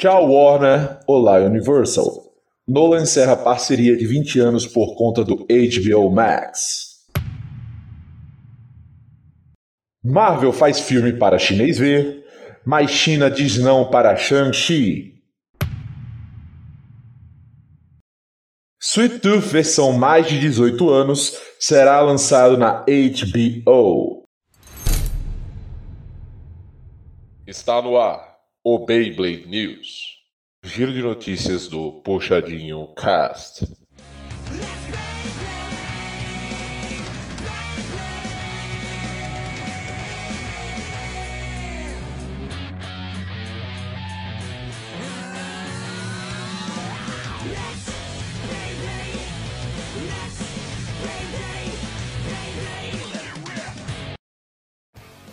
Tchau Warner, olá Universal. Nolan encerra parceria de 20 anos por conta do HBO Max. Marvel faz filme para chinês ver, mas China diz não para Shang-Chi. Sweet Tooth versão mais de 18 anos será lançado na HBO. Está no ar o Beyblade News. Giro de notícias do Puxadinho Cast.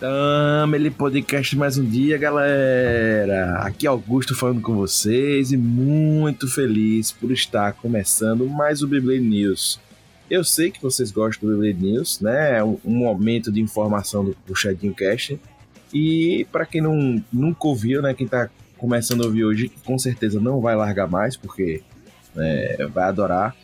Tamo podcast mais um dia, galera. Aqui é Augusto falando com vocês e muito feliz por estar começando mais o Beyblade News. Eu sei que vocês gostam do Beyblade News, né? É um, momento de informação do Puxadinho Cast. E para quem não, nunca ouviu, né? Quem tá começando a ouvir hoje, com certeza não vai largar mais, porque é, vai adorar.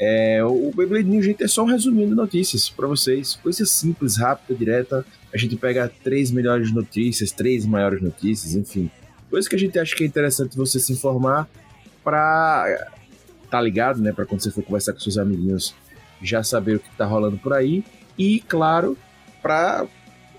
É, o Beyblade News, gente, é só um resuminho de notícias para vocês. Coisa simples, rápida, direta. A gente pega três melhores notícias, três maiores notícias, enfim. Coisa que a gente acha que é interessante você se informar pra tá ligado, né? Pra quando você for conversar com seus amiguinhos já saber o que tá rolando por aí. E, claro, pra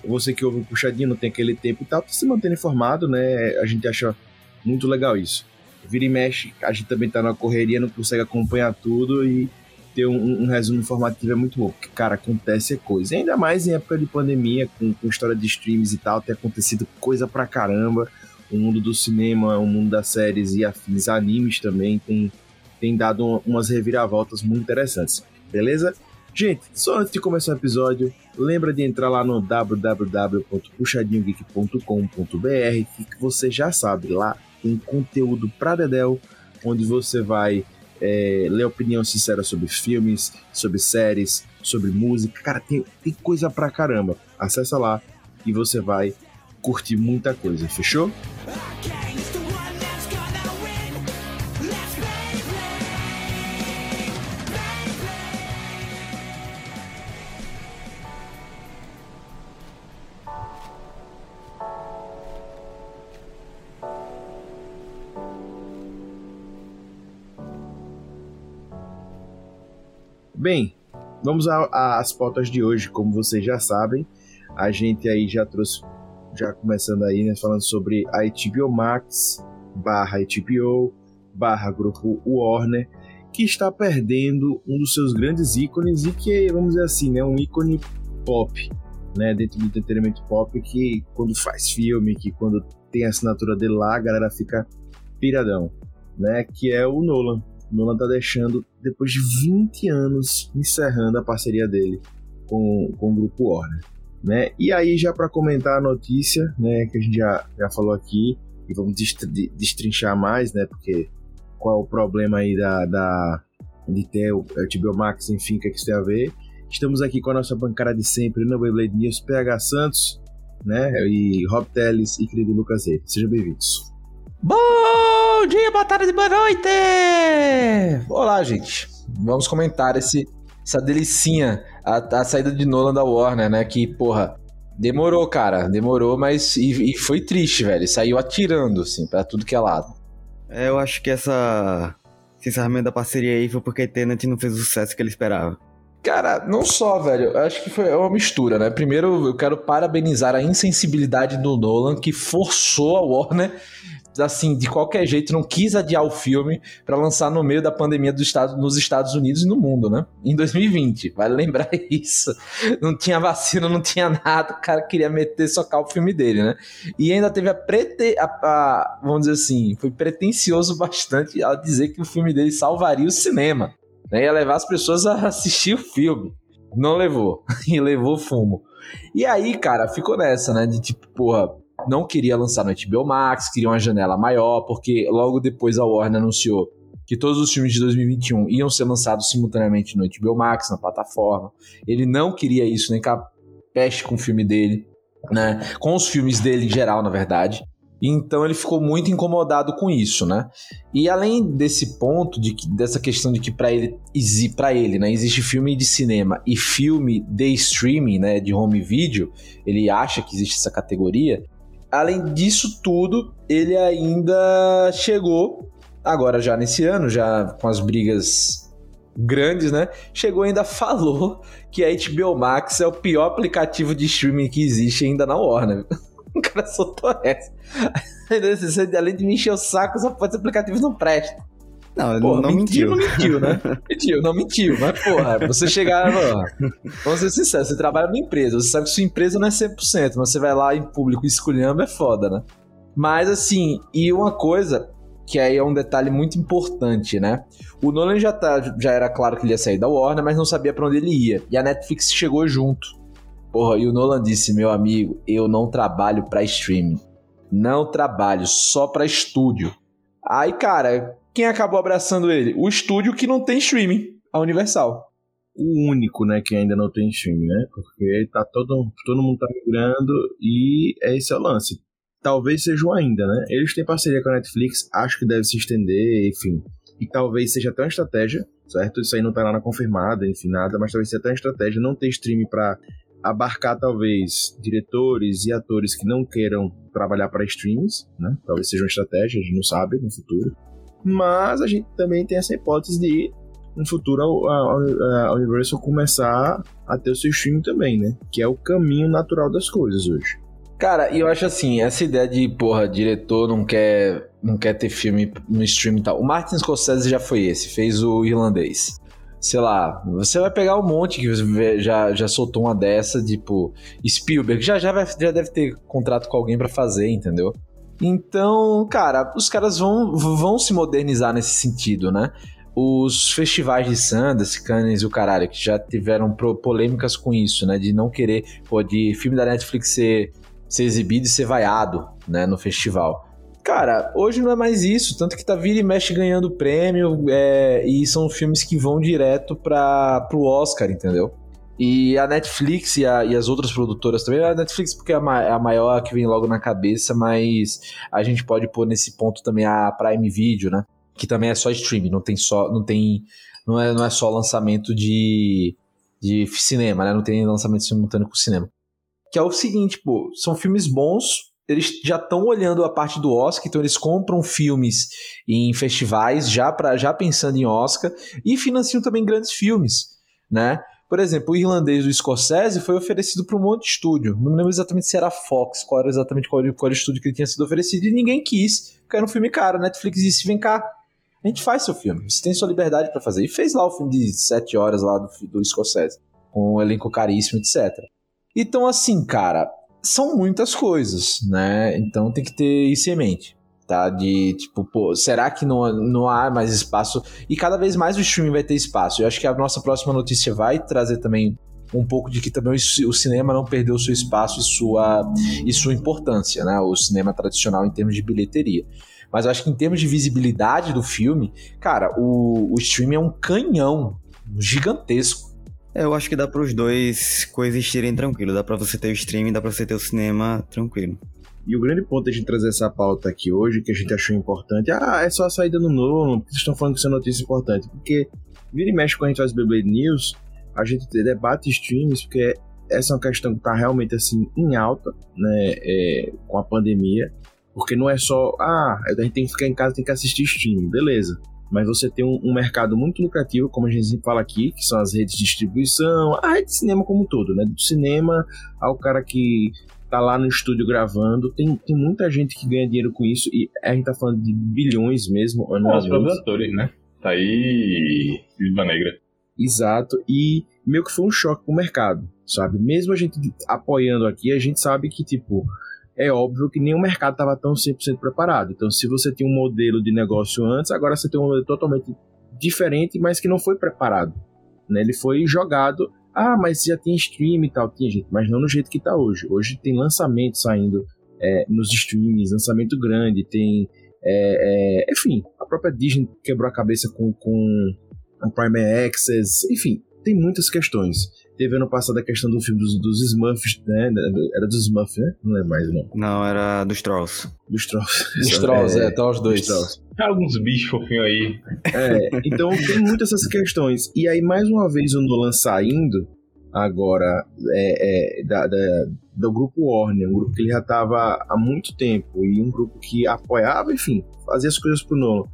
você que ouve o puxadinho, não tem aquele tempo e tal, se mantendo informado, né? A gente acha muito legal isso vira e mexe, a gente também tá na correria, não consegue acompanhar tudo e ter um, um resumo informativo é muito bom, porque, cara, acontece coisa. ainda mais em época de pandemia, com, com história de streams e tal, tem acontecido coisa pra caramba. O mundo do cinema, o mundo das séries e afins, animes também, tem, tem dado umas reviravoltas muito interessantes, beleza? Gente, só antes de começar o episódio, lembra de entrar lá no www.puxadinhogeek.com.br que você já sabe, lá um conteúdo pra Dedel, onde você vai é, ler opinião sincera sobre filmes, sobre séries, sobre música. Cara, tem, tem coisa pra caramba. Acessa lá e você vai curtir muita coisa, fechou? Vamos às pautas de hoje. Como vocês já sabem, a gente aí já trouxe, já começando aí, né, falando sobre a HBO Max barra HBO barra Grupo Warner, que está perdendo um dos seus grandes ícones e que, vamos dizer assim, né, um ícone pop, né, dentro do entretenimento pop, que quando faz filme, que quando tem a assinatura dele lá, a galera fica piradão, né, que é o Nolan. Nolan tá deixando, depois de 20 anos, encerrando a parceria dele com, com o grupo Warner. Né? E aí, já para comentar a notícia, né, que a gente já, já falou aqui, e vamos destrinchar mais, né, porque qual é o problema aí da, da, de ter o HBO Max, enfim, o que, é que isso tem a ver. Estamos aqui com a nossa bancada de sempre no Beyblade News, PH Santos, né, e Rob Teles e querido Lucas E. Sejam bem-vindos. Bom dia, boa tarde, boa noite! Olá, gente. Vamos comentar esse, essa delicinha, a, a saída de Nolan da Warner, né? Que, porra, demorou, cara. Demorou, mas. E, e foi triste, velho. Saiu atirando, assim, pra tudo que é lado. É, eu acho que essa. Esse encerramento da parceria aí foi porque Tenet não fez o sucesso que ele esperava. Cara, não só, velho. Eu acho que foi uma mistura, né? Primeiro, eu quero parabenizar a insensibilidade do Nolan, que forçou a Warner assim, de qualquer jeito, não quis adiar o filme para lançar no meio da pandemia do estado, nos Estados Unidos e no mundo, né? Em 2020, vale lembrar isso. Não tinha vacina, não tinha nada, o cara queria meter, socar o filme dele, né? E ainda teve a, prete, a, a vamos dizer assim, foi pretencioso bastante a dizer que o filme dele salvaria o cinema, né? Ia levar as pessoas a assistir o filme. Não levou, e levou fumo. E aí, cara, ficou nessa, né? De tipo, porra, não queria lançar no HBO Max, queria uma janela maior, porque logo depois a Warner anunciou que todos os filmes de 2021 iam ser lançados simultaneamente no HBO Max, na plataforma. Ele não queria isso, nem peste com o filme dele, né? Com os filmes dele em geral, na verdade. Então ele ficou muito incomodado com isso, né? E além desse ponto de que, dessa questão de que para ele para ele, né, existe filme de cinema e filme de streaming, né, de home video, ele acha que existe essa categoria. Além disso tudo, ele ainda chegou agora já nesse ano, já com as brigas grandes, né? Chegou ainda falou que a HBO Max é o pior aplicativo de streaming que existe ainda na Warner. O cara soltou essa. Além de me encher o saco, só pode ser aplicativo não presta. Não, porra, não mentiu. Não mentiu, né? mentiu, não mentiu. Mas, porra, você chegar. vamos ser sinceros, você trabalha numa empresa, você sabe que sua empresa não é 100%, mas você vai lá em público escolhendo é foda, né? Mas, assim, e uma coisa que aí é um detalhe muito importante, né? O Nolan já, tá, já era claro que ele ia sair da Warner, mas não sabia para onde ele ia. E a Netflix chegou junto. Porra, e o Nolan disse, meu amigo, eu não trabalho para streaming. Não trabalho, só para estúdio. Aí, cara, quem acabou abraçando ele? O estúdio que não tem streaming, a Universal. O único, né, que ainda não tem streaming, né? Porque tá todo, todo mundo tá migrando e esse é o lance talvez sejam ainda, né? Eles têm parceria com a Netflix, acho que deve se estender, enfim. E talvez seja até uma estratégia, certo? Isso aí não tá nada confirmado, enfim, nada, mas talvez seja até uma estratégia não ter streaming para abarcar talvez diretores e atores que não queiram trabalhar para streams, né? Talvez seja uma estratégia, a gente não sabe no futuro. Mas a gente também tem essa hipótese de no futuro a, Universal começar a ter o seu streaming também, né? Que é o caminho natural das coisas hoje. Cara, e eu acho assim, essa ideia de, porra, diretor não quer, não quer ter filme no stream e tal. O Martin Scorsese já foi esse, fez o irlandês. Sei lá, você vai pegar um monte que já, já soltou uma dessa, tipo, Spielberg já, já, vai, já deve ter contrato com alguém para fazer, entendeu? Então, cara, os caras vão, vão se modernizar nesse sentido, né? Os festivais de Sundance, Cannes e o caralho, que já tiveram polêmicas com isso, né? De não querer, pô, de filme da Netflix ser ser exibido e ser vaiado, né, no festival. Cara, hoje não é mais isso, tanto que tá vira e mexe ganhando prêmio, é, e são filmes que vão direto para pro Oscar, entendeu? E a Netflix e, a, e, as outras produtoras também, a Netflix porque é a, é a, maior que vem logo na cabeça, mas a gente pode pôr nesse ponto também a Prime Video, né? Que também é só streaming, não tem só, não tem, não é, não é só lançamento de, de cinema, né? Não tem lançamento simultâneo com cinema que é o seguinte, pô, são filmes bons, eles já estão olhando a parte do Oscar, então eles compram filmes em festivais já para já pensando em Oscar e financiam também grandes filmes, né? Por exemplo, o irlandês do Scorsese foi oferecido para um monte de estúdio. Não me lembro exatamente se era Fox, qual era exatamente qual, qual estúdio que tinha sido oferecido, e ninguém quis, porque era um filme caro. Netflix disse: vem cá, a gente faz seu filme, você tem sua liberdade para fazer. E fez lá o filme de sete horas lá do, do Scorsese, com um elenco caríssimo, etc. Então, assim, cara, são muitas coisas, né? Então tem que ter isso em mente. Tá, de tipo, pô, será que não, não há mais espaço? E cada vez mais o streaming vai ter espaço. Eu acho que a nossa próxima notícia vai trazer também um pouco de que também o cinema não perdeu seu espaço e sua, e sua importância, né? O cinema tradicional em termos de bilheteria. Mas eu acho que em termos de visibilidade do filme, cara, o, o streaming é um canhão gigantesco é, eu acho que dá para os dois coexistirem tranquilo. Dá para você ter o streaming, dá para você ter o cinema tranquilo. E o grande ponto de a gente trazer essa pauta aqui hoje, que a gente achou importante, ah, é só a saída no novo, vocês estão falando que isso é notícia importante. Porque vira e mexe quando a gente faz Beyblade News, a gente debate streams, porque essa é uma questão que está realmente assim em alta, né, é, com a pandemia. Porque não é só, ah, a gente tem que ficar em casa, tem que assistir streaming, beleza mas você tem um, um, mercado muito lucrativo, como a gente sempre fala aqui, que são as redes de distribuição, a rede de cinema como um todo, né? Do cinema ao cara que tá lá no estúdio gravando, tem, tem muita gente que ganha dinheiro com isso, e a gente tá falando de bilhões mesmo anualmente. Os próprios atores, né? Tá aí Viva Negra. Exato, e meio que foi um choque pro mercado, sabe? Mesmo a gente apoiando aqui, a gente sabe que, tipo, é óbvio que nenhum mercado estava tão 100% preparado. Então, se você tinha um modelo de negócio antes, agora você tem um modelo totalmente diferente, mas que não foi preparado. Né? Ele foi jogado. Ah, mas já tem stream e tal. Tinha gente, mas não no jeito que está hoje. Hoje tem lançamento saindo é, nos streams, lançamento grande, tem. É, é, enfim, a própria Disney quebrou a cabeça com, com a Prime Access, enfim, tem muitas questões Teve ano passado a questão do filme dos, dos Smurfs, né? Era dos Smurfs, né? Não lembro mais, não. Não, era dos Trolls. Dos Trolls. Dos Trolls, é, tá os dois. Trolls. Alguns bichos fofinhos aí. É, então tem muitas essas questões. E aí, mais uma vez, o Nolan saindo agora é, é, da, da, do grupo Warner, um grupo que ele já estava há muito tempo e um grupo que apoiava, enfim, fazia as coisas pro Nolan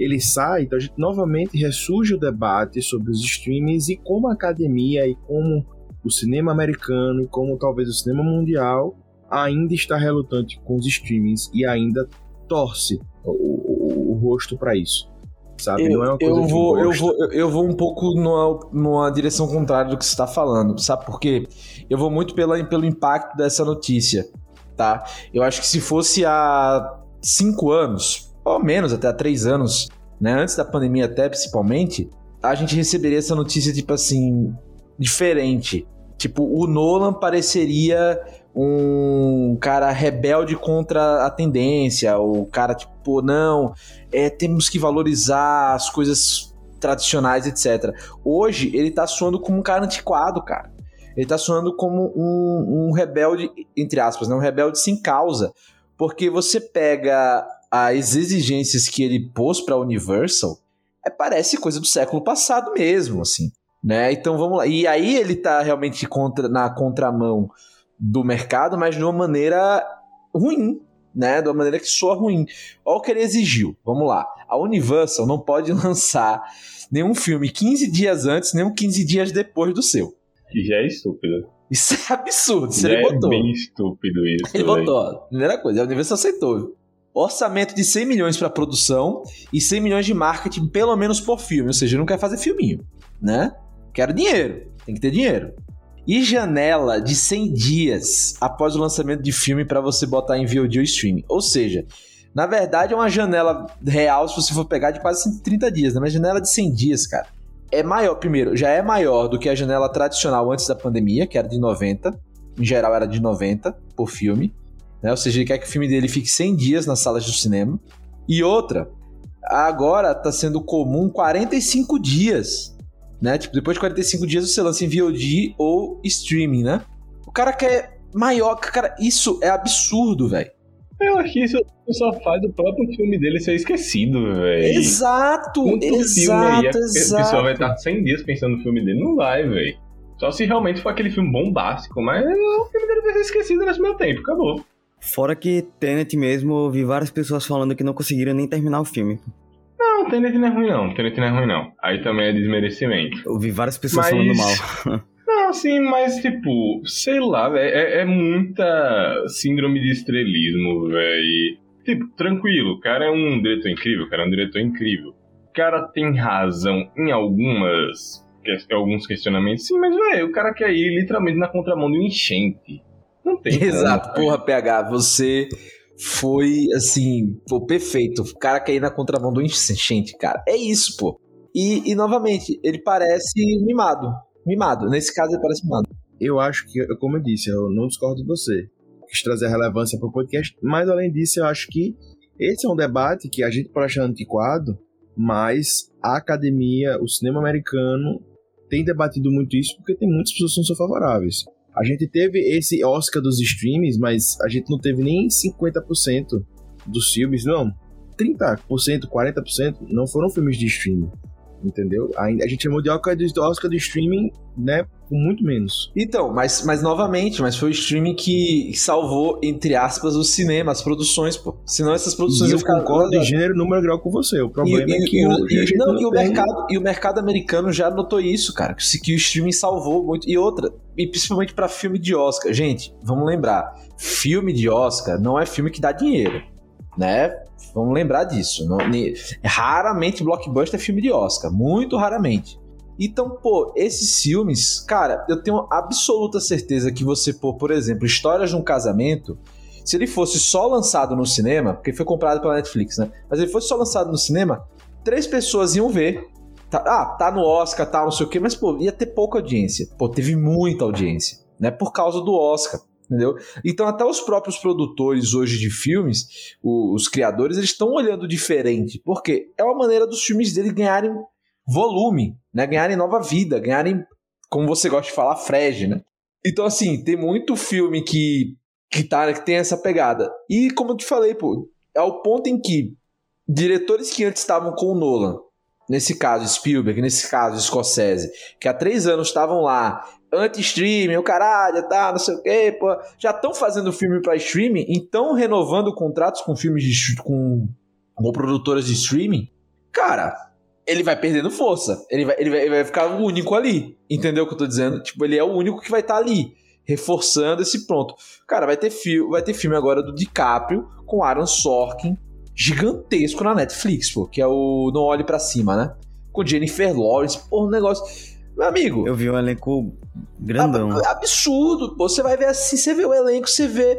ele sai, então a gente novamente ressurge o debate sobre os streamings e como a academia e como o cinema americano e como talvez o cinema mundial ainda está relutante com os streamings e ainda torce o, o, o rosto para isso. Sabe? Eu, Não é uma coisa eu que vou, eu vou, eu vou um pouco numa, numa direção contrária do que você está falando, sabe por quê? Eu vou muito pela, pelo impacto dessa notícia, tá? Eu acho que se fosse há cinco anos, ou menos, até há três anos, né? Antes da pandemia até, principalmente, a gente receberia essa notícia, tipo assim, diferente. Tipo, o Nolan pareceria um cara rebelde contra a tendência, o cara tipo, não, é, temos que valorizar as coisas tradicionais, etc. Hoje ele tá soando como um cara antiquado, cara. Ele tá soando como um, um rebelde, entre aspas, né? um rebelde sem causa. Porque você pega as exigências que ele pôs pra Universal, é, parece coisa do século passado mesmo, assim. Né? Então vamos lá. E aí ele tá realmente contra, na contramão do mercado, mas de uma maneira ruim, né? De uma maneira que soa ruim. Olha o que ele exigiu. Vamos lá. A Universal não pode lançar nenhum filme 15 dias antes, nem 15 dias depois do seu. Que já é estúpido. Isso é absurdo. Isso já ele é botou. bem estúpido isso. Ele botou. Primeira coisa, a Universal aceitou. Orçamento de 100 milhões para produção e 100 milhões de marketing, pelo menos por filme. Ou seja, não quer fazer filminho, né? Quero dinheiro. Tem que ter dinheiro. E janela de 100 dias após o lançamento de filme para você botar em VOD ou streaming. Ou seja, na verdade é uma janela real, se você for pegar, de quase 130 dias, né? Mas janela de 100 dias, cara. É maior, primeiro, já é maior do que a janela tradicional antes da pandemia, que era de 90. Em geral era de 90 por filme. Né? Ou seja, ele quer que o filme dele fique 100 dias nas salas do cinema. E outra, agora tá sendo comum 45 dias. Né? Tipo, depois de 45 dias você lança em VOD ou streaming, né? O cara quer maior. Cara, isso é absurdo, velho. Eu acho que isso só faz o próprio filme dele ser esquecido, velho. Exato! Quanto filme aí Exato, é- a pessoa vai exato. estar 100 dias pensando no filme dele? Não vai, velho. Só se realmente for aquele filme bombástico, mas o filme dele vai ser esquecido nesse meu tempo, acabou. Fora que Tenet mesmo, eu vi várias pessoas falando que não conseguiram nem terminar o filme. Não, Tenet não é ruim não, Tenet não é ruim não. Aí também é desmerecimento. Eu vi várias pessoas Mas- falando mal. Não, sim, mas tipo, sei lá, é, é muita síndrome de estrelismo, velho. Tipo, tranquilo, o cara é um diretor incrível, o cara é um diretor incrível. O cara tem razão em algumas alguns questionamentos, sim, mas velho, o cara quer ir literalmente na contramão do enchente. Não tem como, Exato, velho. porra, PH, você foi assim, pô, perfeito. O cara quer ir na contramão do enchente, cara. É isso, pô. E, e novamente, ele parece mimado. Mimado. Nesse caso, ele parece mimado. Eu acho que, como eu disse, eu não discordo de você. Quis trazer relevância para o podcast, mas além disso, eu acho que esse é um debate que a gente pode achar antiquado, mas a academia, o cinema americano, tem debatido muito isso porque tem muitas pessoas que não são favoráveis. A gente teve esse Oscar dos streams, mas a gente não teve nem 50% dos filmes, não. 30%, 40% não foram filmes de streaming. Entendeu? A, a gente chamou de Oscar do, Oscar do streaming, né? Com muito menos. Então, mas, mas novamente, mas foi o streaming que salvou, entre aspas, o cinema, as produções, pô. Senão essas produções E eu iam ficar- concordo em gênero, número grau com você. O problema e- é que e o- hoje e- gente não, e o tem- mercado, e o mercado americano já notou isso, cara. Que, que o streaming salvou muito. E outra, e principalmente pra filme de Oscar. Gente, vamos lembrar: filme de Oscar não é filme que dá dinheiro, né? Vamos lembrar disso. Não- ne- raramente blockbuster é filme de Oscar, muito raramente. Então, pô, esses filmes, cara, eu tenho absoluta certeza que você pôr, por exemplo, Histórias de um Casamento, se ele fosse só lançado no cinema, porque foi comprado pela Netflix, né? Mas ele fosse só lançado no cinema, três pessoas iam ver. Tá- ah, tá no Oscar, tá, não sei o quê, mas, pô, ia ter pouca audiência. Pô, teve muita audiência, né? Por causa do Oscar, entendeu? Então, até os próprios produtores hoje de filmes, o- os criadores, eles estão olhando diferente, porque é uma maneira dos filmes dele ganharem volume, né? Ganharem nova vida, ganharem como você gosta de falar, frege, né? Então, assim, tem muito filme que, que, tá, que tem essa pegada. E, como eu te falei, pô, é o ponto em que diretores que antes estavam com o Nolan, nesse caso Spielberg, nesse caso Scorsese, que há três anos estavam lá, anti-streaming, o caralho, tá, não sei o quê, pô, já estão fazendo filme para streaming, então renovando contratos com filmes de, com, com produtoras de streaming, cara, ele vai perdendo força, ele vai, ele vai, ele vai ficar o único ali, entendeu o que eu tô dizendo? Tipo, ele é o único que vai estar tá ali, reforçando esse ponto. Cara, vai ter, fi vai ter filme agora do DiCaprio com Aaron Sorkin, gigantesco na Netflix, pô, que é o Não Olhe para Cima, né? Com Jennifer Lawrence, pô, um negócio. Meu amigo. Eu vi um elenco grandão. Absurdo, pô. Você vai ver assim, você vê o elenco, você vê.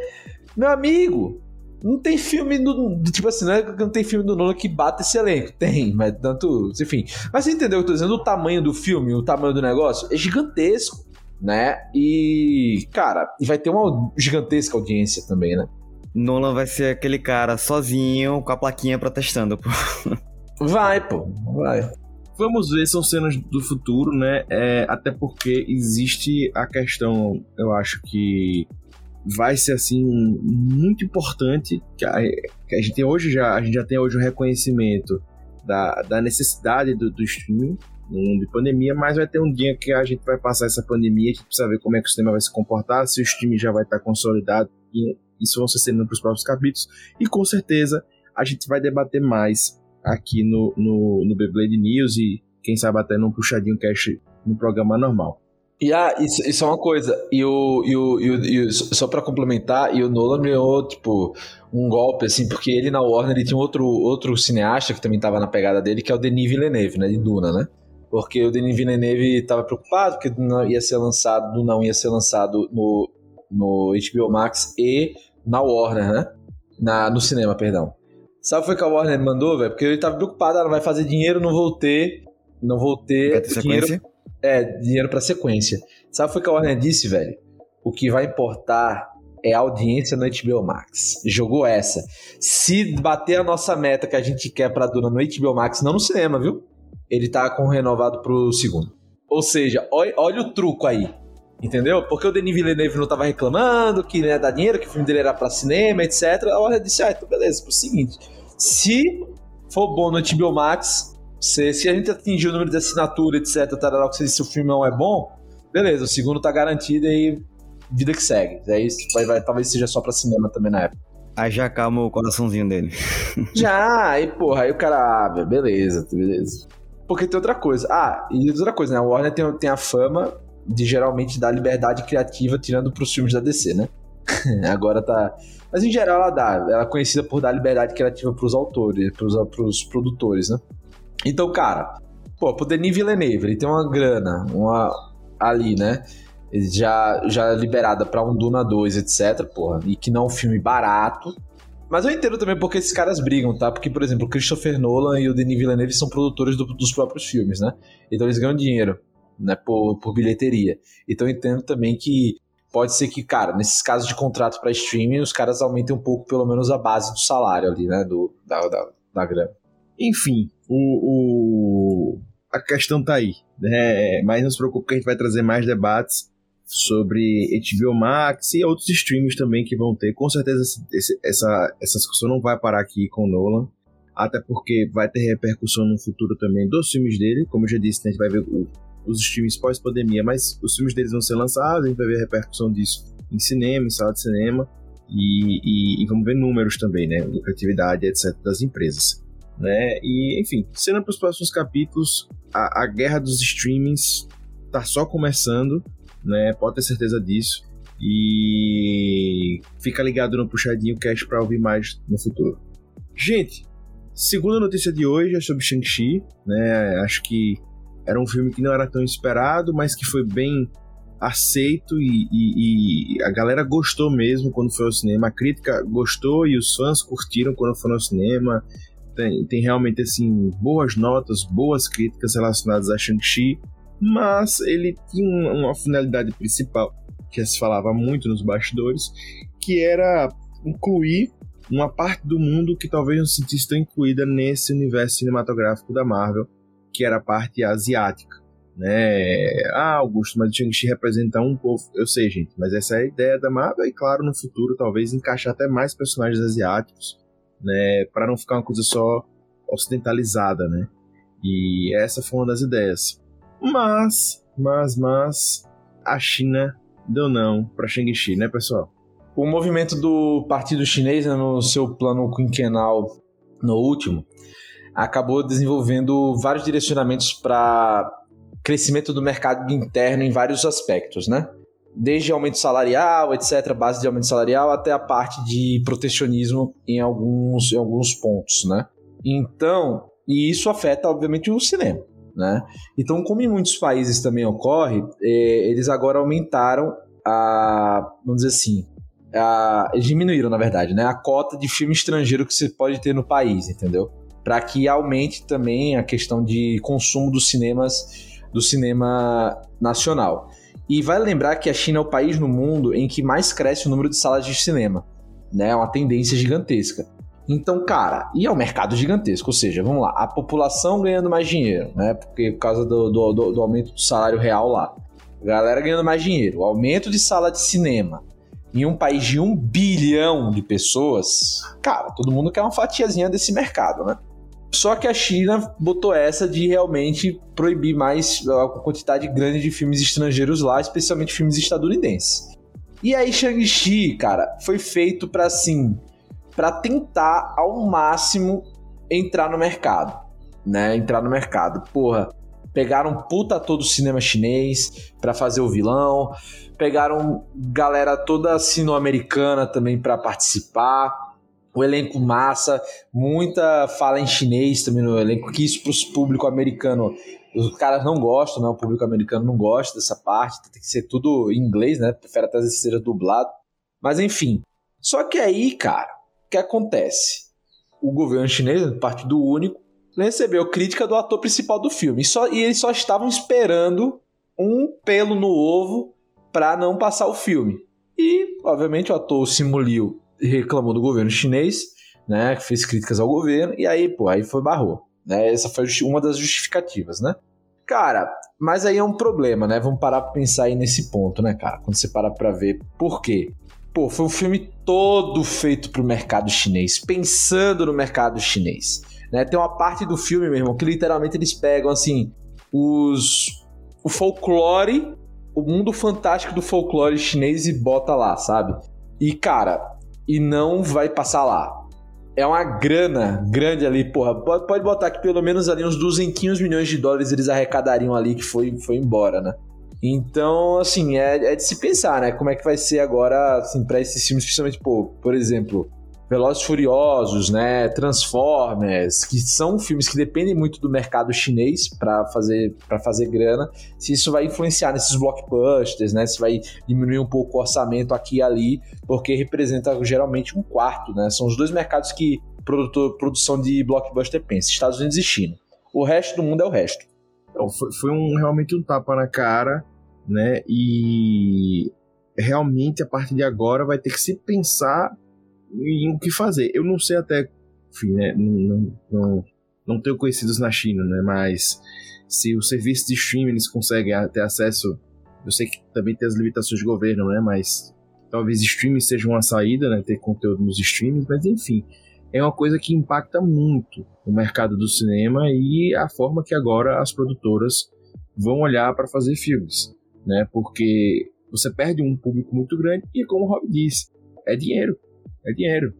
Meu amigo, não tem filme do. Tipo assim, não, é que não tem filme do Nolan que bata esse elenco. Tem, mas tanto. Enfim. Mas você entendeu o que eu tô dizendo? O tamanho do filme, o tamanho do negócio é gigantesco, né? E. Cara, e vai ter uma gigantesca audiência também, né? Nolan vai ser aquele cara sozinho com a plaquinha protestando, pô. Vai, pô, vai. Vamos ver, são cenas do futuro, né? É, até porque existe a questão, eu acho que vai ser assim muito importante que a, que a gente hoje já a gente já tem hoje um reconhecimento da, da necessidade do, do streaming no mundo de pandemia, mas vai ter um dia que a gente vai passar essa pandemia, gente precisa ver como é que o sistema vai se comportar, se o streaming já vai estar consolidado e isso vão ser cenas para os próximos capítulos. E com certeza a gente vai debater mais aqui no, no, no Beyblade News e quem sabe até num puxadinho cash no programa normal. E ah, isso, isso é uma coisa, e o, e o, e o, e o só para complementar, e o Nolan ganhou, tipo, um golpe, assim, porque ele na Warner ele tinha outro, outro cineasta que também tava na pegada dele, que é o Denis Villeneuve, né, de Duna, né? Porque o Denis Villeneuve tava preocupado porque não ia ser lançado, não ia ser lançado no, no HBO Max e na Warner, né? Na, no cinema, perdão. Sabe o que foi que a Warner mandou, velho? Porque ele tava preocupado, ah, vai fazer dinheiro, não vou ter. Não vou ter, ter dinheiro. É, dinheiro pra sequência. Sabe o que foi que a Warner disse, velho? O que vai importar é a audiência no HBO Max. Jogou essa. Se bater a nossa meta que a gente quer pra Duna no HBO Max, não no cinema, viu? Ele tá com renovado pro segundo. Ou seja, olha, olha o truco aí. Entendeu? Porque o Denis Villeneuve não tava reclamando que não ia dar dinheiro, que o filme dele era pra cinema, etc. A Warner disse, ah, então beleza, pro seguinte, se for bom no HBO Max, se, se a gente atingir o número de assinatura, etc, tarará, que se o filme não é bom, beleza, o segundo tá garantido e vida que segue. Aí vai, vai, talvez seja só pra cinema também na época. Aí já calma o coraçãozinho dele. já, aí porra, aí o cara, ah, beleza, beleza. Porque tem outra coisa. Ah, e outra coisa, né? A Warner tem, tem a fama de geralmente dar liberdade criativa tirando pros filmes da DC, né? Agora tá. Mas em geral ela dá. Ela é conhecida por dar liberdade criativa pros autores, pros, pros produtores, né? Então, cara, pô, pro Denis Villeneuve, ele tem uma grana, uma ali, né? Já, já liberada para um Duna 2, etc, porra, e que não é um filme barato. Mas eu entendo também porque esses caras brigam, tá? Porque, por exemplo, Christopher Nolan e o Denis Villeneuve são produtores do, dos próprios filmes, né? Então eles ganham dinheiro né, por, por bilheteria. Então eu entendo também que pode ser que, cara, nesses casos de contrato para streaming, os caras aumentem um pouco, pelo menos, a base do salário ali, né, do, da, da, da grana. Enfim, o, o, a questão tá aí. Né? Mas não se preocupe que a gente vai trazer mais debates sobre HBO Max e outros streams também que vão ter. Com certeza esse, essa, essa discussão não vai parar aqui com o Nolan. Até porque vai ter repercussão no futuro também dos filmes dele. Como eu já disse, né, a gente vai ver o, os streams pós-pandemia, mas os filmes deles vão ser lançados, a gente vai ver a repercussão disso em cinema, em sala de cinema, e, e, e vamos ver números também, né? Lucratividade, etc., das empresas. Né? E, enfim, cena para os próximos capítulos, a, a guerra dos streamings tá só começando, né? Pode ter certeza disso. E fica ligado no Puxadinho Cash para ouvir mais no futuro. Gente, segunda notícia de hoje é sobre Shang-Chi, né? Acho que era um filme que não era tão esperado, mas que foi bem aceito e, e, e, a galera gostou mesmo quando foi ao cinema. A crítica gostou e os fãs curtiram quando foram ao cinema. Tem, tem realmente assim boas notas, boas críticas relacionadas a Shang-Chi, mas ele tinha uma, finalidade principal que se falava muito nos bastidores, que era incluir uma parte do mundo que talvez não se sentisse tão incluída nesse universo cinematográfico da Marvel que era a parte asiática. né? Ah, Augusto, mas o Shang-Chi representa um povo. Eu sei, gente, mas essa é a ideia da Marvel e, claro, no futuro, talvez encaixar até mais personagens asiáticos, né? Para não ficar uma coisa só ocidentalizada, né? E essa foi uma das ideias. Mas, mas, mas, a China deu não para Shang-Chi, né, pessoal? O movimento do Partido Chinês, né, no seu plano quinquenal no último, acabou desenvolvendo vários direcionamentos para crescimento do mercado interno em vários aspectos, né? Desde aumento salarial, etc., base de aumento salarial, até a parte de protecionismo em alguns, em alguns pontos, né? Então, e isso afeta, obviamente, o cinema, né? Então, como em muitos países também ocorre, eh, eles agora aumentaram a, vamos dizer assim, a, diminuíram, na verdade, né? A cota de filme estrangeiro que você pode ter no país, entendeu? Para que aumente também a questão de consumo dos cinemas do cinema nacional. E vai lembrar que a China é o país no mundo em que mais cresce o número de salas de cinema, né? É uma tendência gigantesca. Então, cara, e é um mercado gigantesco, ou seja, vamos lá, a população ganhando mais dinheiro, né? Porque por causa do, do, do, do aumento do salário real lá. A galera ganhando mais dinheiro, o aumento de sala de cinema em um país de um bilhão de pessoas, cara, todo mundo quer uma fatiazinha desse mercado, né? Só que a China botou essa de realmente proibir mais a quantidade grande de filmes estrangeiros lá, especialmente filmes estadunidenses. E aí Shang-Chi, cara, foi feito para assim, para tentar ao máximo entrar no mercado, né? Entrar no mercado. Porra, pegaram puta todo o cinema chinês para fazer o vilão, pegaram galera toda sino-americana também para participar o elenco massa, muita fala em chinês também no elenco, que isso para o público americano, os caras não gostam, né? O público americano não gosta dessa parte, tem que ser tudo em inglês, né? Prefere até ser dublado. Mas enfim. Só que aí, cara, o que acontece? O governo chinês, Partido Único, recebeu crítica do ator principal do filme. E, só, e eles só estavam esperando um pelo no ovo para não passar o filme. E, obviamente, o ator Simuliu reclamou do governo chinês, né, fez críticas ao governo, e aí, pô, aí foi barrou. Né? Essa foi uma das justificativas, né? Cara, mas aí é um problema, né? Vamos parar pra pensar aí nesse ponto, né, cara? Quando você para pra ver por quê. Pô, foi um filme todo feito pro mercado chinês, pensando no mercado chinês. Né? Tem uma parte do filme, meu irmão, que literalmente eles pegam, assim, os... o folclore, o mundo fantástico do folclore chinês e bota lá, sabe? E, cara, e não vai passar lá. É uma grana grande ali, porra. Pode, pode botar que pelo menos ali uns 200 milhões de dólares eles arrecadariam ali que foi, foi embora, né? Então, assim, é, é de se pensar, né? Como é que vai ser agora, assim, pra esses filmes, principalmente, pô, por exemplo, Velozes Furiosos, né, Transformers, que são filmes que dependem muito do mercado chinês para fazer para fazer grana, se isso vai influenciar nesses blockbusters, né, se vai diminuir um pouco o orçamento aqui e ali, porque representa geralmente um quarto, né? São os dois mercados que produtor, produção de blockbuster pensa, Estados Unidos e China. O resto do mundo é o resto. Então, foi, foi um, realmente um tapa na cara, né? E realmente a partir de agora vai ter que se pensar em o que fazer. Eu não sei até, enfim, né, não, não, não tenho conhecidos na China, né, mas se o serviço de streaming eles conseguem ter acesso, eu sei que também tem as limitações do governo, né, mas talvez streaming seja uma saída, né, ter conteúdo nos streamings, mas enfim, é uma coisa que impacta muito o mercado do cinema e a forma que agora as produtoras vão olhar para fazer filmes, né, porque você perde um público muito grande e como o Rob disse, é dinheiro é dinheiro.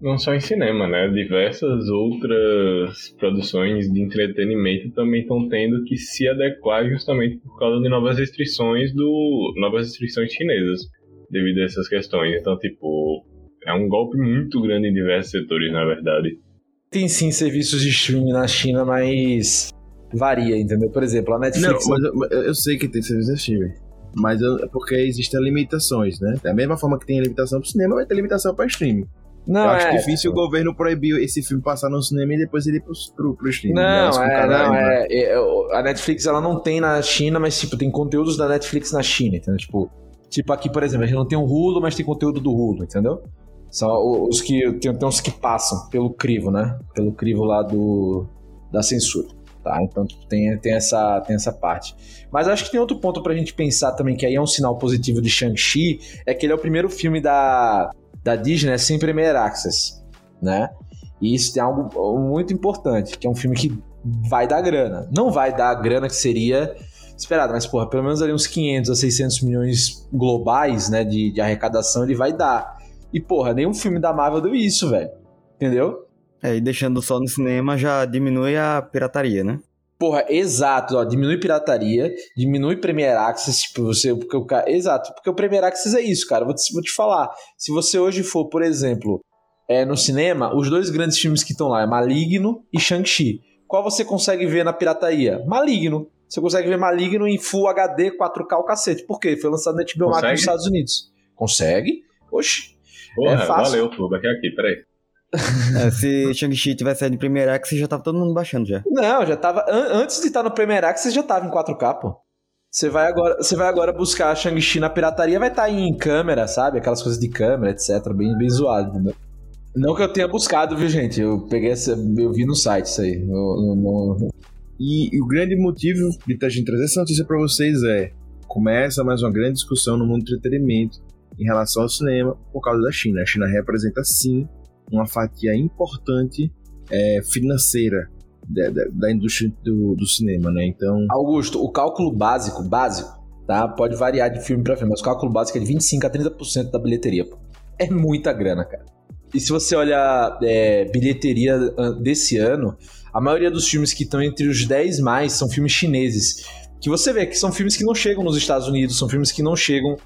Não só em cinema, né? Diversas outras produções de entretenimento também estão tendo que se adequar justamente por causa de novas restrições do novas restrições chinesas devido a essas questões. Então, tipo, é um golpe muito grande em diversos setores, na verdade. Tem sim serviços de streaming na China, mas varia, entendeu? Por exemplo, a Netflix. Não, mas eu, eu sei que tem serviços de streaming mas é porque existem limitações, né? Da mesma forma que tem limitação pro cinema, vai ter limitação para streaming. Não, eu acho é, difícil tipo... o governo proibir esse filme passar no cinema e depois ele ir pro, pro, pro streaming. Não, né? é, não, é, é, A Netflix ela não tem na China, mas tipo, tem conteúdos da Netflix na China, entendeu? Tipo, tipo aqui, por exemplo, a gente não tem um Hulu, mas tem conteúdo do Hulu, entendeu? São os que. Tem, tem uns que passam pelo crivo, né? Pelo crivo lá do. da censura. Tá? Então tipo, tem, tem, essa, tem essa parte. Mas acho que tem outro ponto pra gente pensar também, que aí é um sinal positivo de Shang-Chi, é que ele é o primeiro filme da, da Disney né, sem Premier Access, né? E isso tem algo muito importante, que é um filme que vai dar grana. Não vai dar a grana que seria esperado, mas, porra, pelo menos ali uns 500 a 600 milhões globais, né, de, de arrecadação ele vai dar. E, porra, nenhum filme da Marvel deu isso, velho. Entendeu? É, e deixando só no cinema já diminui a pirataria, né? Porra, exato, ó, diminui pirataria, diminui Premier Access, tipo, você, porque o cara, exato, porque o Premier Access é isso, cara, vou te, vou te falar, se você hoje for, por exemplo, é, no cinema, os dois grandes filmes que estão lá é Maligno e Shang-Chi, qual você consegue ver na pirataria? Maligno, você consegue ver Maligno em Full HD, 4K, o cacete, por quê? Foi lançado na HBO Max nos Estados Unidos, consegue? Oxi, Porra, é fácil. valeu, tudo, aqui, aqui, peraí. É, se Shang-Chi tivesse saído em Premier Access, já tava todo mundo baixando já. Não, já tava. An antes de estar no Premier Access, já tava em 4K, pô. Você vai agora, você vai agora buscar Shang-Chi na pirataria, vai estar tá em câmera, sabe? Aquelas coisas de câmera, etc. Bem, bem zoado, entendeu? Não que eu tenha buscado, viu, gente? Eu peguei essa, eu vi no site isso aí. No, no, no... E, e, o grande motivo de a gente trazer essa notícia para vocês é: começa mais uma grande discussão no mundo do entretenimento em relação ao cinema por causa da China. A China representa sim uma fatia importante é, financeira da, da, da indústria do, do, cinema, né? Então. Augusto, o cálculo básico, básico, tá? Pode variar de filme para filme, mas o cálculo básico é de 25 a 30% da bilheteria. Pô. É muita grana, cara. E se você olha é, bilheteria desse ano, a maioria dos filmes que estão entre os 10 mais são filmes chineses. Que você vê que são filmes que não chegam nos Estados Unidos, são filmes que não chegam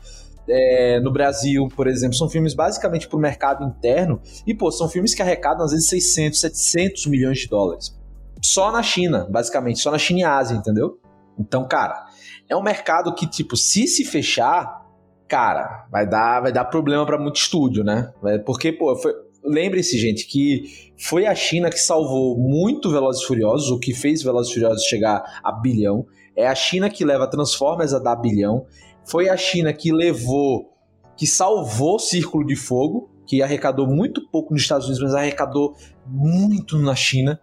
é, no Brasil, por exemplo, são filmes basicamente para o mercado interno e, pô, são filmes que arrecadam às vezes 600, 700 milhões de dólares. Só na China, basicamente, só na China e Ásia, entendeu? Então, cara, é um mercado que, tipo, se se fechar, cara, vai dar, vai dar problema para muito estúdio, né? Porque, pô, foi, lembre-se, gente, que foi a China que salvou muito Velozes e Furiosos, o que fez Velozes e Furiosos chegar a bilhão. É a China que leva Transformers a dar bilhão. Foi a China que levou, que salvou o Círculo de Fogo, que arrecadou muito pouco nos Estados Unidos, mas arrecadou muito na China.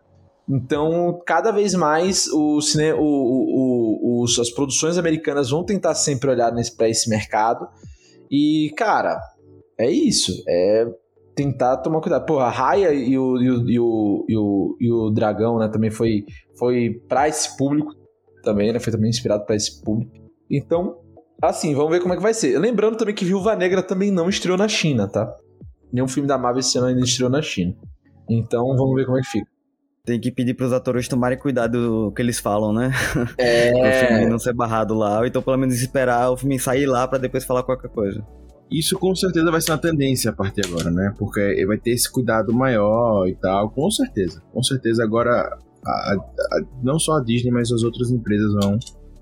Então, cada vez mais o, o, o, os, as produções americanas vão tentar sempre olhar para esse mercado. E, cara, é isso. É tentar tomar cuidado. Pô, a Raya e o, e o, e o, e o, e o Dragão, né, também foi, foi para esse público também, né? Foi também inspirado para esse público. Então, Assim, vamos ver como é que vai ser. Lembrando também que Viúva Negra também não estreou na China, tá? Nenhum filme da Marvel esse ano ainda estreou na China. Então vamos ver como é que fica. Tem que pedir pros atores tomarem cuidado do que eles falam, né? É. o filme não ser barrado lá, ou então pelo menos esperar o filme sair lá para depois falar qualquer coisa. Isso com certeza vai ser uma tendência a partir de agora, né? Porque vai ter esse cuidado maior e tal, com certeza. Com certeza agora, a, a, não só a Disney, mas as outras empresas vão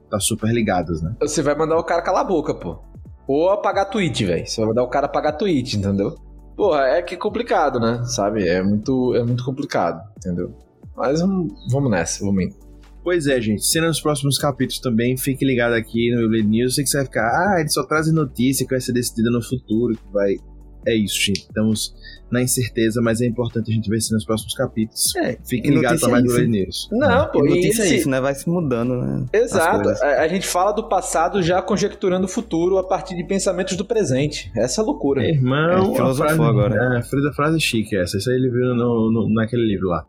tá super ligadas, né? Você vai mandar o cara calar a boca, pô. Ou apagar tweet, velho. Você vai mandar o cara apagar tweet, entendeu? Porra, é que é complicado, né? Sabe? É muito, é muito complicado, entendeu? Mas vamos nessa, vamos indo. Pois é, gente. Sendo nos próximos capítulos também, fique ligado aqui no Blade News. Eu sei que você vai ficar, ah, eles só trazem notícia que vai ser decidida no futuro, que vai é isso, gente. Estamos na incerteza, mas é importante a gente ver se nos próximos capítulos. É, Fique ligado pra mais é do News. Não, pô, e notícia esse... é isso, né? Vai se mudando, né? Exato. A, a, gente fala do passado já conjecturando o futuro a partir de pensamentos do presente. Essa é loucura. É, irmão, é, filosofou frase, agora. É, frase, frase chique essa. Isso aí ele viu no, no, naquele livro lá.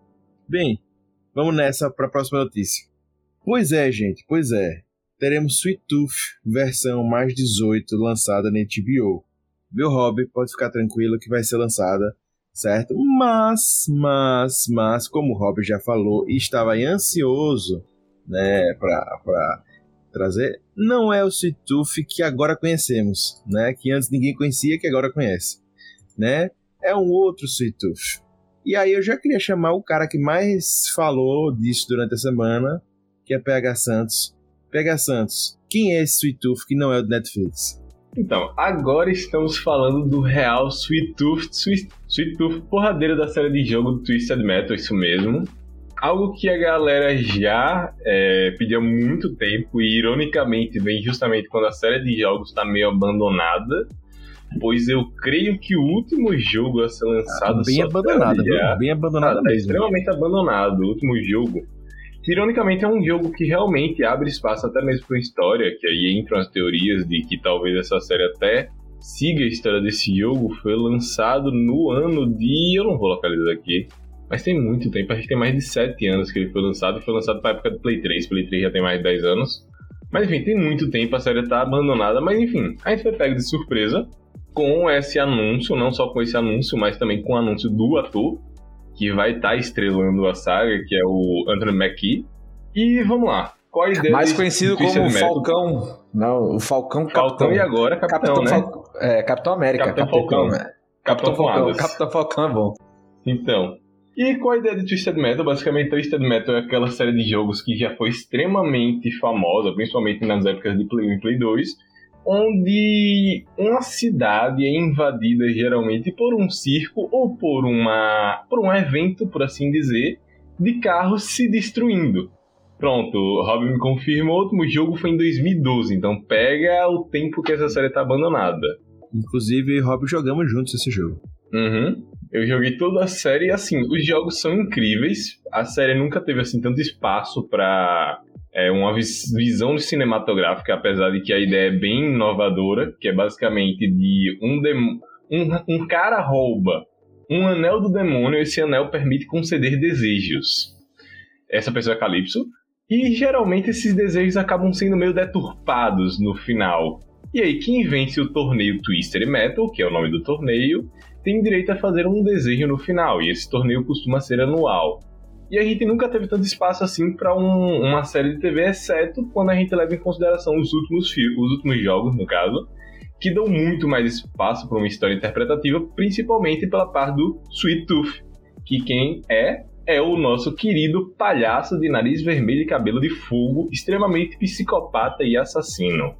Bem, vamos nessa pra próxima notícia. Pois é, gente, pois é. Teremos Sweet Tooth versão mais 18 lançada na HBO viu, Rob? Pode ficar tranquilo que vai ser lançada, certo? Mas, mas, mas, como o Rob já falou e estava ansioso, né, pra, pra trazer, não é o Situf que agora conhecemos, né? Que antes ninguém conhecia, que agora conhece, né? É um outro Situf. E aí eu já queria chamar o cara que mais falou disso durante a semana, que é PH Santos. PH Santos, quem é esse Sweet Tooth que não é o do Netflix? Então, agora estamos falando do real Sweet Tooth, Sweet, Sweet Tooth porradeiro da série de jogo do Twisted Metal, isso mesmo. Algo que a galera já é, pedia há muito tempo e, ironicamente, vem justamente quando a série de jogos está meio abandonada. Pois eu creio que o último jogo a ser lançado. Ah, bem abandonado, bem abandonado ah, tá mesmo. Extremamente abandonado. O último jogo ironicamente é um jogo que realmente abre espaço até mesmo para história, que aí entram as teorias de que talvez essa série até siga a história desse jogo. Foi lançado no ano de. Eu não vou localizar aqui. Mas tem muito tempo, a gente tem mais de 7 anos que ele foi lançado. Foi lançado para época do Play 3. Play 3 já tem mais de 10 anos. Mas enfim, tem muito tempo, a série tá abandonada. Mas enfim, a gente foi pego de surpresa com esse anúncio, não só com esse anúncio, mas também com o anúncio do ator, que vai estar tá estrelando a saga, que é o Anthony Mackie. E vamos lá. Ideia Mais conhecido como Falcão. Não, o Falcão Capitão. Falcão e agora Capitão, Capitão né? Fal... É, Capitão América. Capitão, Falcão. Né? Capitão, Capitão Falcão. Capitão Falcão é bom. Então, e qual a ideia de Twisted Metal? Basicamente, Twisted Metal é aquela série de jogos que já foi extremamente famosa, principalmente nas épocas de Play 1 e Play 2, onde uma cidade é invadida geralmente por um circo ou por, uma, por um evento, por assim dizer, de carros se destruindo. Pronto, Robin me confirma, o último jogo foi em 2012, então pega o tempo que essa série tá abandonada. Inclusive, Rob jogamos juntos esse jogo. Uhum. Eu joguei toda a série e assim, os jogos são incríveis. A série nunca teve assim tanto espaço para é, uma visão cinematográfica, apesar de que a ideia é bem inovadora, que é basicamente de um, um, um cara rouba um anel do demônio, esse anel permite conceder desejos. Essa pessoa é Calypso. E geralmente esses desejos acabam sendo meio deturpados no final. E aí, quem vence o torneio Twister Metal, que é o nome do torneio, tem direito a fazer um desejo no final. E esse torneio costuma ser anual. E a gente nunca teve tanto espaço assim para um, uma série de TV, exceto quando a gente leva em consideração os últimos, os últimos jogos, no caso, que dão muito mais espaço para uma história interpretativa, principalmente pela parte do Sweet Tooth, que quem é é o nosso querido palhaço de nariz vermelho e cabelo de fogo, extremamente psicopata e assassino.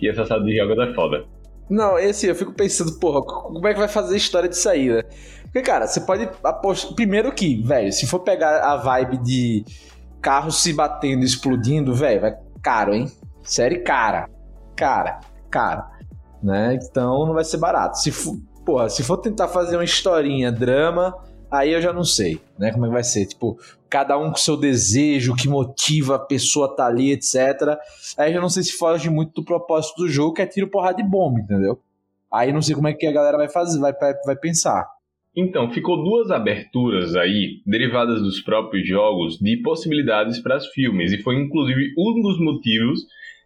E essa série de jogos é foda. Não, esse eu fico pensando, porra, como é que vai fazer a história disso aí, né? Porque, cara, você pode apostar. Primeiro que, velho, se for pegar a vibe de carro se batendo, explodindo, velho, vai caro, hein? Série cara. Cara, cara. Né? Então não vai ser barato. Se for, porra, se for tentar fazer uma historinha, drama, aí eu já não sei, né? Como é que vai ser? Tipo, cada um com seu desejo, que motiva a pessoa tá ali, etc. Aí já não sei se foge muito do propósito do jogo, que é tiro, porrada de bomba, entendeu? Aí não sei como é que a galera vai fazer, vai, vai pensar. Então, ficou duas aberturas aí, derivadas dos próprios jogos, de possibilidades para os filmes, e foi inclusive um dos motivos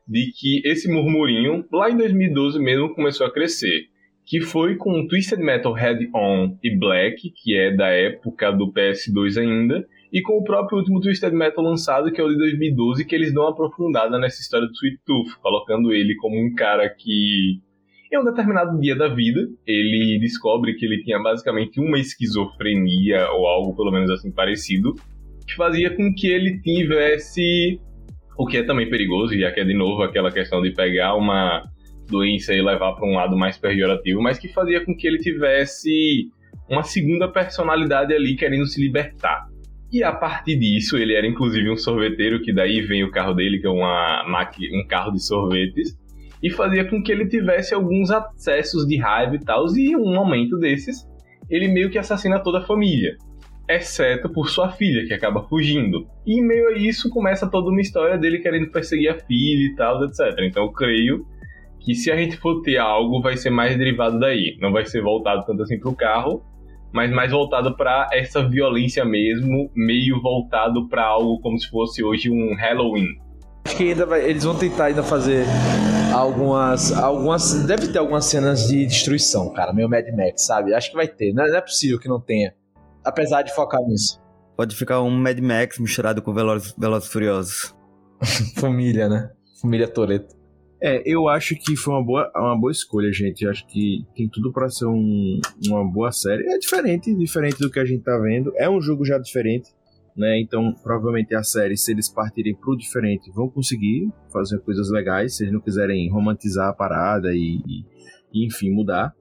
de que esse murmurinho, lá em 2012 mesmo, começou a crescer. Que foi com Twisted Metal Head On e Black, que é da época do PS2 ainda, e com o próprio último Twisted Metal lançado, que é o de 2012, que eles dão uma aprofundada nessa história do Sweet Tooth, colocando ele como um cara que em um determinado dia da vida, ele descobre que ele tinha basicamente uma esquizofrenia, ou algo pelo menos assim parecido, que fazia com que ele tivesse. O que é também perigoso, já que é de novo aquela questão de pegar uma doença e levar para um lado mais pejorativo, mas que fazia com que ele tivesse uma segunda personalidade ali querendo se libertar. E a partir disso, ele era inclusive um sorveteiro, que daí vem o carro dele, que é uma um carro de sorvetes e fazia com que ele tivesse alguns acessos de raiva e tal, e em um momento desses, ele meio que assassina toda a família, exceto por sua filha, que acaba fugindo. E em meio a isso começa toda uma história dele querendo perseguir a filha e tal, etc. Então eu creio que se a gente for ter algo, vai ser mais derivado daí. Não vai ser voltado tanto assim pro carro, mas mais voltado para essa violência mesmo, meio voltado para algo como se fosse hoje um Halloween. Acho que ainda vai, eles vão tentar ainda fazer algumas. algumas Deve ter algumas cenas de destruição, cara. Meio Mad Max, sabe? Acho que vai ter. Não é, não é possível que não tenha. Apesar de focar nisso. Pode ficar um Mad Max misturado com Velozes, Velozes Furiosos. Família, né? Família Toreto. É, eu acho que foi uma boa, uma boa escolha, gente. Eu acho que tem tudo para ser um, uma boa série. É diferente, diferente do que a gente tá vendo. É um jogo já diferente né? Então, provavelmente a série, se eles partirem pro diferente, vão conseguir fazer coisas legais, se eles não quiserem romantizar a parada e, e enfim, mudar.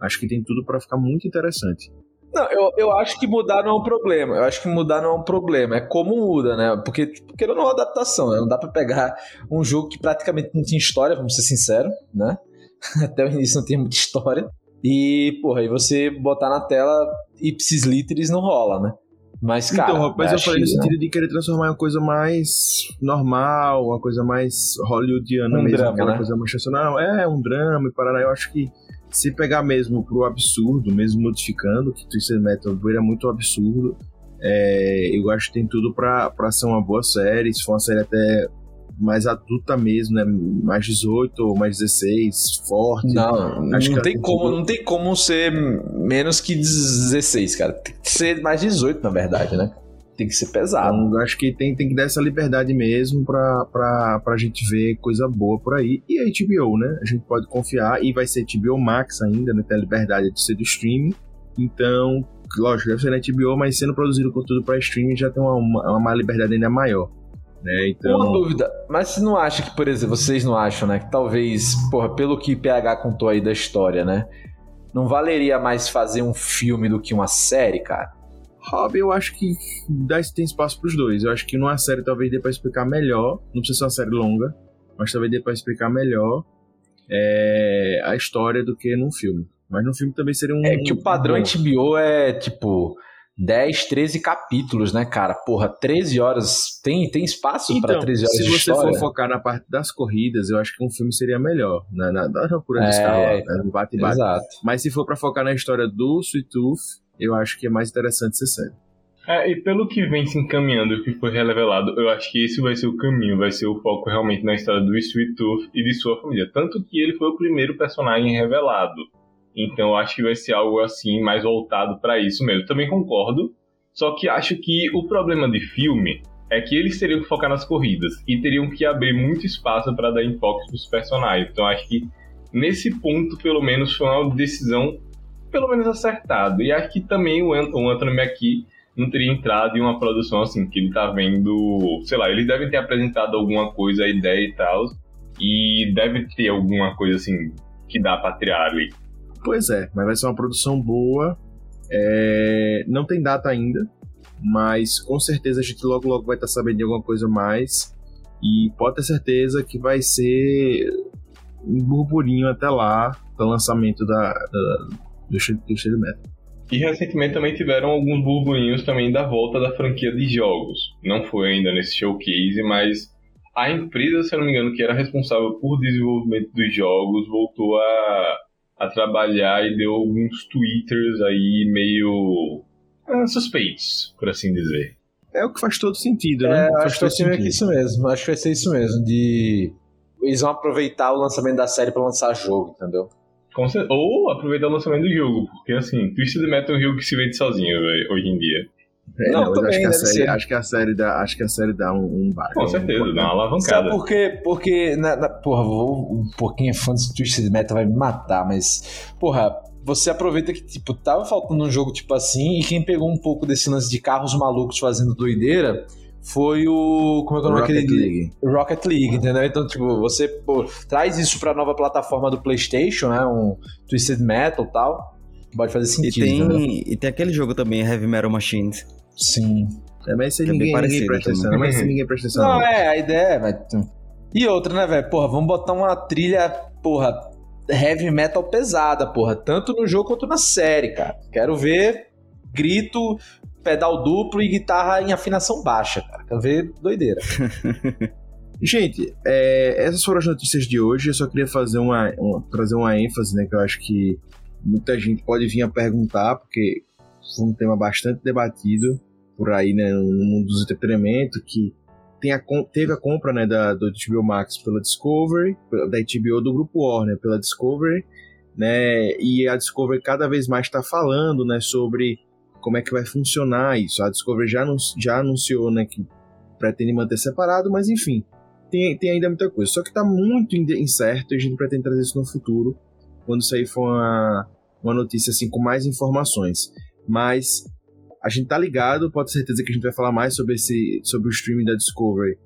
Acho que tem tudo para ficar muito interessante. Não, eu, eu acho que mudar não é um problema. Eu acho que mudar não é um problema. É como muda, né? Porque, porque não é uma adaptação, né? Não dá pra pegar um jogo que praticamente não tinha história, vamos ser sinceros, né? Até o início não tem muita história. E, porra, aí você botar na tela ipsis literis não rola, né? Mas, cara. então, mas eu falei no sentido de querer transformar em uma coisa mais normal, uma coisa mais hollywoodiana Um mesmo, drama, aquela né? coisa mais tradicional. É, um drama e parará. Eu acho que se pegar mesmo pro absurdo, mesmo modificando, que Twisted Metal vira muito absurdo, é, eu acho que tem tudo pra, pra ser uma boa série. Se for uma série até mais adulta mesmo, né? Mais 18 ou mais 16, forte. Não, não tem como, tudo. não tem como ser menos que 16, cara. Tem que ser mais 18, na verdade, né? Tem que ser pesado. Então, acho que tem, tem que dar essa liberdade mesmo pra, pra, pra gente ver coisa boa por aí. E a HBO, né? A gente pode confiar. E vai ser HBO Max ainda, né? Tem a liberdade de ser do streaming. Então, lógico, deve ser na HBO, mas sendo produzido conteúdo pra streaming já tem uma, uma, uma liberdade ainda maior. Né? Então, Uma dúvida, mas você não acha que, por exemplo, vocês não acham, né? Que talvez, porra, pelo que PH contou aí da história, né? Não valeria mais fazer um filme do que uma série, cara? Rob, eu acho que dá, tem espaço pros dois. Eu acho que numa série talvez dê pra explicar melhor. Não precisa ser uma série longa, mas talvez dê pra explicar melhor é, a história do que num filme. Mas no filme também seria um. É que o padrão bom. HBO é tipo 10, 13 capítulos, né, cara? Porra, 13 horas. Tem, tem espaço pra Então, 13 horas se de você história? for focar na parte das corridas, eu acho que um filme seria melhor. Na, na, na loucura dos É, carros, lá, né, do bate bate. Exato. Mas se for pra focar na história do Sweet Tooth, eu acho que é mais interessante ser série. É, e pelo que vem se encaminhando o que foi revelado, eu acho que esse vai ser o caminho, vai ser o foco realmente na história do Sweet Tooth e de sua família. Tanto que ele foi o primeiro personagem revelado. Então eu acho que vai ser algo assim, mais voltado pra isso mesmo. Também concordo, só que acho que o problema de filme é que eles teriam que focar nas corridas e teriam que abrir muito espaço para dar enfoque pros personagens. Então acho que nesse ponto, pelo menos, foi uma decisão pelo menos acertada. E que também o Ant- o Anthony Mackie não teria entrado em uma produção assim, que ele tá vendo. Sei lá, eles devem ter apresentado alguma coisa, ideia e tal. E deve ter alguma coisa assim que dá pra criar ali. Pois é, mas vai ser uma produção boa. É, Não tem data ainda, mas com certeza a gente logo logo vai estar sabendo de alguma coisa mais. E pode ter certeza que vai ser um burburinho até lá do lançamento da, da- do do Metal. E recentemente também tiveram alguns burburinhos também da volta da franquia de jogos. Não foi ainda nesse showcase, mas a empresa, se eu não me engano, que era responsável por desenvolvimento dos jogos, voltou a, a trabalhar e deu alguns twitters aí meio ah, suspeitos, por assim dizer. É o que faz todo sentido, né? É, Faz acho que todo vai ser que isso mesmo. Acho que vai ser isso mesmo. De. Eles vão aproveitar o lançamento da série pra lançar jogo, entendeu? Ou aproveitar o lançamento do jogo, porque assim, Twisted Metal é um jogo que se vende sozinho, velho, hoje em dia. É, Não, também, acho, que a deve série, ser. acho que a série dá, acho que a série dá um, um bar. Com um- certeza, dá uma alavancada. Sabe por quê? Porque, na, na- porra, vou, um pouquinho fã de Twisted Metal vai me matar, mas, porra, você aproveita que, tipo, tava faltando um jogo tipo assim, e quem pegou um pouco desse lance de carros malucos fazendo doideira foi o. Como é que é o nome Rocket daquele? League. Rocket League, entendeu? Então, tipo, você pô, traz isso pra nova plataforma do PlayStation, né? Um Twisted Metal e tal. Pode fazer E sentido. entendeu? tem, e tem aquele jogo também, Heavy Metal Machines. Sim. É, mas esse Que é bem ninguém, ninguém presta atenção. também. Mas esse ninguém presta atenção. Não, não. é, a ideia é, vai. E outra, né, velho? Porra, vamos botar uma trilha, porra, heavy metal pesada, porra. Tanto no jogo quanto na série, cara. Quero ver grito, pedal duplo e guitarra em afinação baixa, cara. Quero ver doideira. Gente, é, essas foram as notícias de hoje. Eu só queria fazer uma, uma- trazer uma ênfase, né? Que eu acho que muita gente pode vir a perguntar, porque foi um tema bastante debatido por aí, né? No mundo dos entretenimento, que tem a, teve a compra, né? Da, do HBO Max pela Discovery, da HBO do Grupo Warner pela Discovery, né? E a Discovery cada vez mais está falando, né? Sobre como é que vai funcionar isso. A Discovery já, já anunciou, né? Que pretende manter separado, mas enfim tem, tem ainda muita coisa. Só que tá muito incerto e a gente pretende trazer isso no futuro, quando aí for uma, uma notícia assim com mais informações. Mas a gente tá ligado, pode ter certeza que a gente vai falar mais sobre esse sobre o streaming da Discovery.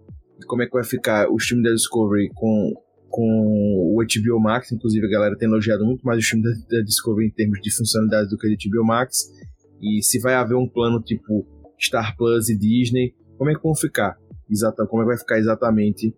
Como é que vai ficar o streaming da Discovery com, com o HBO Max, inclusive a galera tem elogiado muito mais o streaming da, da Discovery em termos de funcionalidade do que o HBO Max. E se vai haver um plano tipo Star Plus e Disney, como é que vão ficar? Exata, como é que vai ficar exatamente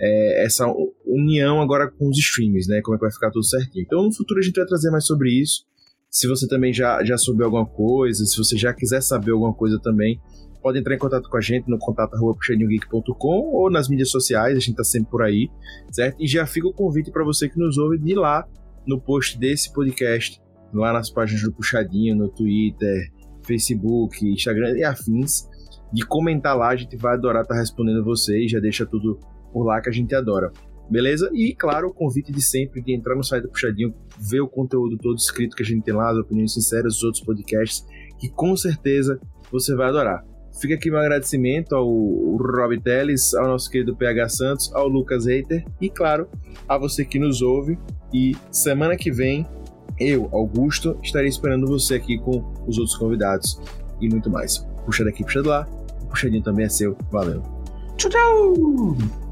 é, essa união agora com os streams, né? Como é que vai ficar tudo certinho. Então no futuro a gente vai trazer mais sobre isso. Se você também já, já souber alguma coisa, se você já quiser saber alguma coisa também, pode entrar em contato com a gente no contato.puxadinhogeek.com ou nas mídias sociais, a gente tá sempre por aí, certo? E já fica o convite para você que nos ouve de lá no post desse podcast, lá nas páginas do Puxadinho, no Twitter, Facebook, Instagram e afins, de comentar lá, a gente vai adorar estar tá respondendo vocês, já deixa tudo por lá que a gente adora. Beleza? E, claro, o convite de sempre de entrar no site do Puxadinho, ver o conteúdo todo escrito que a gente tem lá, as opiniões sinceras dos outros podcasts, que com certeza você vai adorar. Fica aqui meu agradecimento ao Rob Teles, ao nosso querido PH Santos, ao Lucas Reiter e, claro, a você que nos ouve. E semana que vem, eu, Augusto, estarei esperando você aqui com os outros convidados e muito mais. Puxa daqui, puxa de lá. O puxadinho também é seu. Valeu. Tchau, tchau!